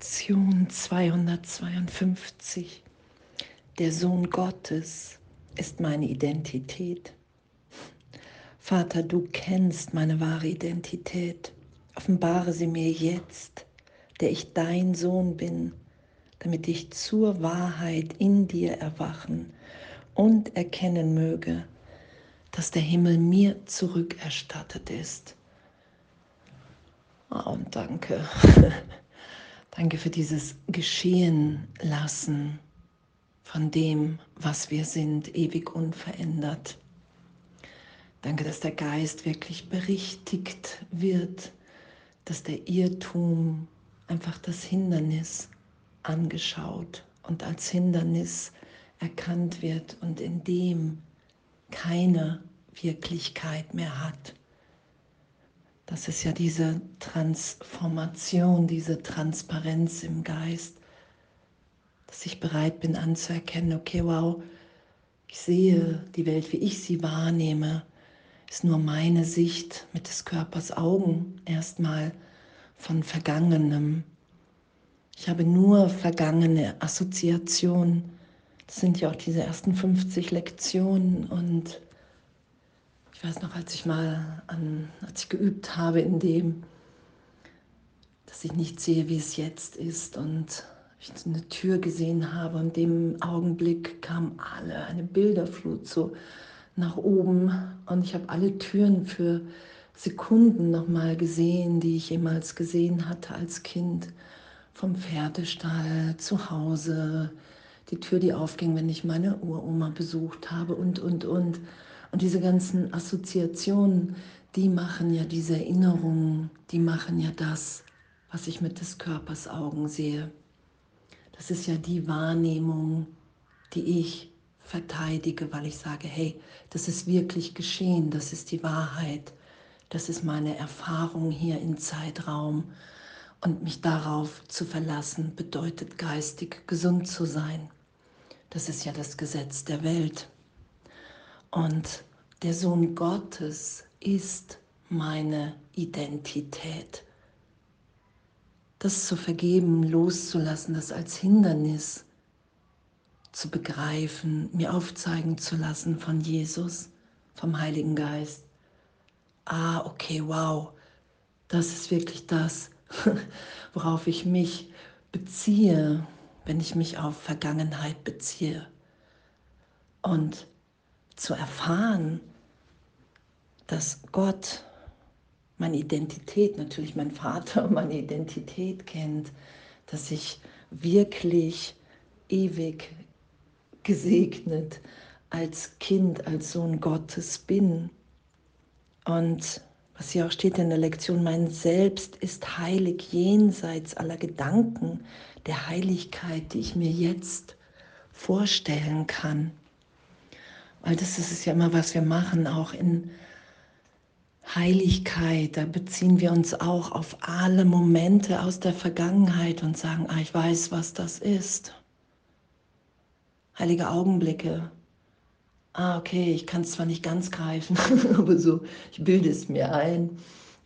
Lektion 252. Der Sohn Gottes ist meine Identität. Vater, du kennst meine wahre Identität. Offenbare sie mir jetzt, der ich dein Sohn bin, damit ich zur Wahrheit in dir erwachen und erkennen möge, dass der Himmel mir zurückerstattet ist. Oh, und danke. danke für dieses Geschehen lassen von dem, was wir sind, ewig unverändert. Danke, dass der Geist wirklich berichtigt wird, dass der Irrtum einfach das Hindernis angeschaut und als Hindernis erkannt wird und in dem keine Wirklichkeit mehr hat. Das ist ja diese Transformation, diese Transparenz im Geist, dass ich bereit bin anzuerkennen, okay, wow, ich sehe die Welt, wie ich sie wahrnehme, ist nur meine Sicht mit des Körpers Augen erstmal von Vergangenem. Ich habe nur vergangene Assoziationen. Das sind ja auch diese ersten 50 Lektionen und ich weiß noch, als ich mal an, als ich geübt habe in dem, dass ich nicht sehe, wie es jetzt ist und ich eine Tür gesehen habe und in dem Augenblick kam alle eine Bilderflut so nach oben und ich habe alle Türen für Sekunden noch mal gesehen, die ich jemals gesehen hatte als Kind, vom Pferdestall zu Hause, die Tür, die aufging, wenn ich meine Uroma besucht habe und und und und diese ganzen Assoziationen, die machen ja diese Erinnerungen, die machen ja das, was ich mit des Körpers Augen sehe. Das ist ja die Wahrnehmung, die ich verteidige, weil ich sage, hey, das ist wirklich geschehen, das ist die Wahrheit, das ist meine Erfahrung hier im Zeitraum. Und mich darauf zu verlassen, bedeutet geistig gesund zu sein. Das ist ja das Gesetz der Welt. Und der Sohn Gottes ist meine Identität. Das zu vergeben, loszulassen, das als Hindernis zu begreifen, mir aufzeigen zu lassen von Jesus, vom Heiligen Geist. Ah, okay, wow, das ist wirklich das, worauf ich mich beziehe, wenn ich mich auf Vergangenheit beziehe. Und zu erfahren, dass Gott meine Identität, natürlich mein Vater, meine Identität kennt, dass ich wirklich ewig gesegnet als Kind, als Sohn Gottes bin. Und was hier auch steht in der Lektion, mein Selbst ist heilig jenseits aller Gedanken der Heiligkeit, die ich mir jetzt vorstellen kann. Weil das ist ja immer, was wir machen, auch in Heiligkeit. Da beziehen wir uns auch auf alle Momente aus der Vergangenheit und sagen, ah, ich weiß, was das ist. Heilige Augenblicke. Ah, okay, ich kann es zwar nicht ganz greifen, aber so, ich bilde es mir ein.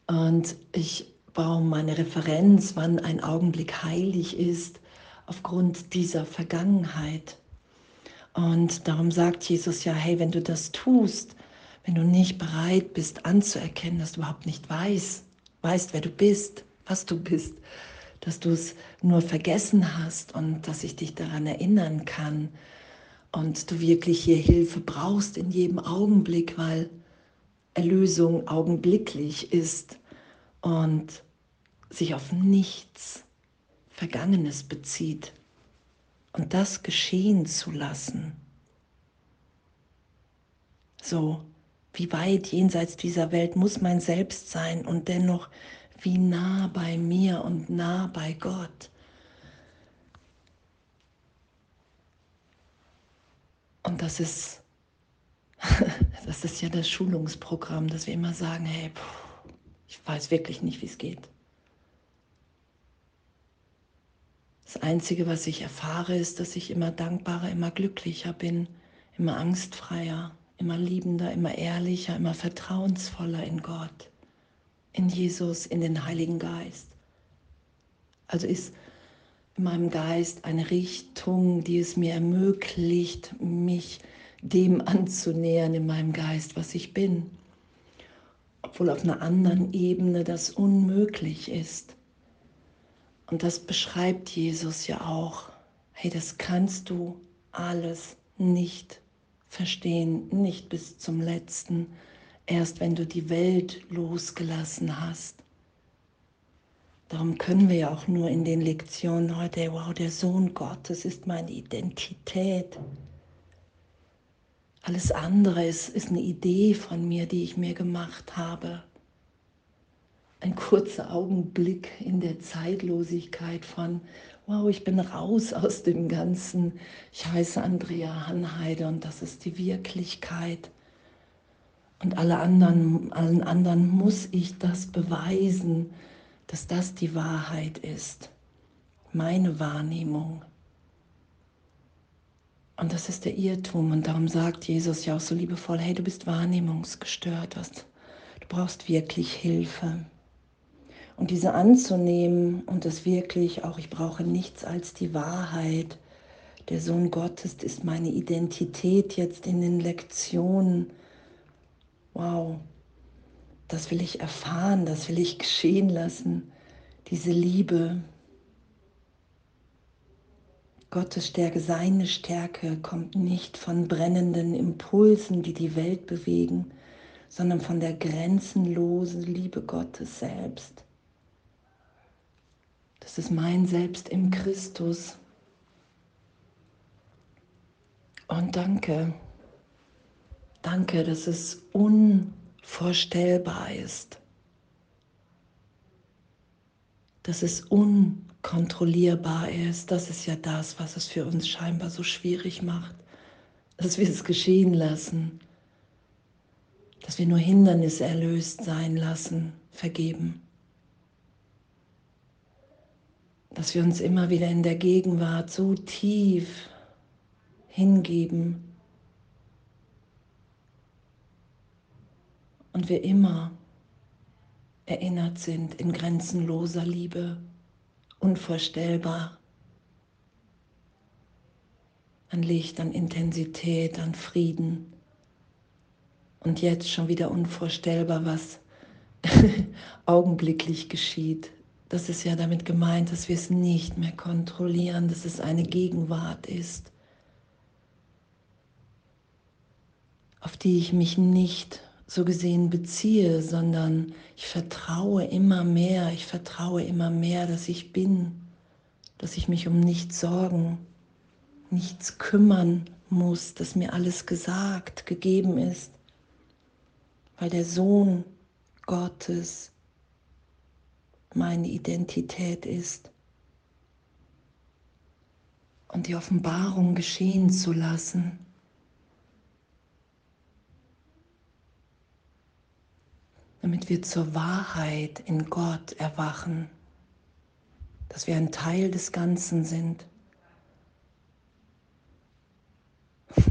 Und ich baue meine Referenz, wann ein Augenblick heilig ist, aufgrund dieser Vergangenheit. Und darum sagt Jesus ja, hey, wenn du das tust, wenn du nicht bereit bist anzuerkennen, dass du überhaupt nicht weißt, weißt, wer du bist, was du bist, dass du es nur vergessen hast und dass ich dich daran erinnern kann und du wirklich hier Hilfe brauchst in jedem Augenblick, weil Erlösung augenblicklich ist und sich auf nichts Vergangenes bezieht und das geschehen zu lassen. So, wie weit jenseits dieser Welt muss mein Selbst sein und dennoch wie nah bei mir und nah bei Gott. Und das ist, das ist ja das Schulungsprogramm, dass wir immer sagen, hey, ich weiß wirklich nicht, wie es geht. Das Einzige, was ich erfahre, ist, dass ich immer dankbarer, immer glücklicher bin, immer angstfreier, immer liebender, immer ehrlicher, immer vertrauensvoller in Gott, in Jesus, in den Heiligen Geist. Also ist in meinem Geist eine Richtung, die es mir ermöglicht, mich dem anzunähern in meinem Geist, was ich bin. Obwohl auf einer anderen Ebene das unmöglich ist. Und das beschreibt Jesus ja auch. Hey, das kannst du alles nicht verstehen, nicht bis zum letzten, erst wenn du die Welt losgelassen hast. Darum können wir ja auch nur in den Lektionen heute, wow, der Sohn Gottes ist meine Identität. Alles andere ist, ist eine Idee von mir, die ich mir gemacht habe. Ein kurzer Augenblick in der Zeitlosigkeit von, wow, ich bin raus aus dem Ganzen. Ich heiße Andrea Hanheide und das ist die Wirklichkeit. Und alle anderen, allen anderen muss ich das beweisen, dass das die Wahrheit ist. Meine Wahrnehmung. Und das ist der Irrtum. Und darum sagt Jesus ja auch so liebevoll, hey, du bist wahrnehmungsgestört. Du brauchst wirklich Hilfe. Und diese anzunehmen und das wirklich auch, ich brauche nichts als die Wahrheit. Der Sohn Gottes ist meine Identität jetzt in den Lektionen. Wow, das will ich erfahren, das will ich geschehen lassen. Diese Liebe. Gottes Stärke, seine Stärke kommt nicht von brennenden Impulsen, die die Welt bewegen, sondern von der grenzenlosen Liebe Gottes selbst. Das ist mein Selbst im Christus. Und danke, danke, dass es unvorstellbar ist, dass es unkontrollierbar ist. Das ist ja das, was es für uns scheinbar so schwierig macht, dass wir es geschehen lassen, dass wir nur Hindernisse erlöst sein lassen, vergeben dass wir uns immer wieder in der Gegenwart so tief hingeben. Und wir immer erinnert sind in grenzenloser Liebe, unvorstellbar, an Licht, an Intensität, an Frieden. Und jetzt schon wieder unvorstellbar, was augenblicklich geschieht, das ist ja damit gemeint, dass wir es nicht mehr kontrollieren, dass es eine Gegenwart ist, auf die ich mich nicht so gesehen beziehe, sondern ich vertraue immer mehr, ich vertraue immer mehr, dass ich bin, dass ich mich um nichts sorgen, nichts kümmern muss, dass mir alles gesagt, gegeben ist, weil der Sohn Gottes meine Identität ist. Und die Offenbarung geschehen zu lassen. Damit wir zur Wahrheit in Gott erwachen, dass wir ein Teil des Ganzen sind.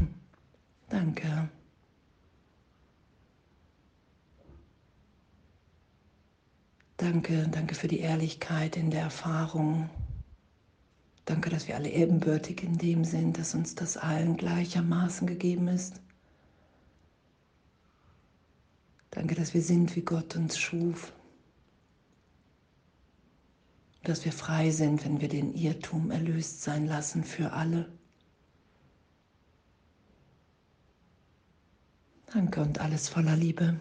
Danke. Danke, danke für die Ehrlichkeit in der Erfahrung. Danke, dass wir alle ebenbürtig in dem sind, dass uns das allen gleichermaßen gegeben ist. Danke, dass wir sind, wie Gott uns schuf. Dass wir frei sind, wenn wir den Irrtum erlöst sein lassen für alle. Danke und alles voller Liebe.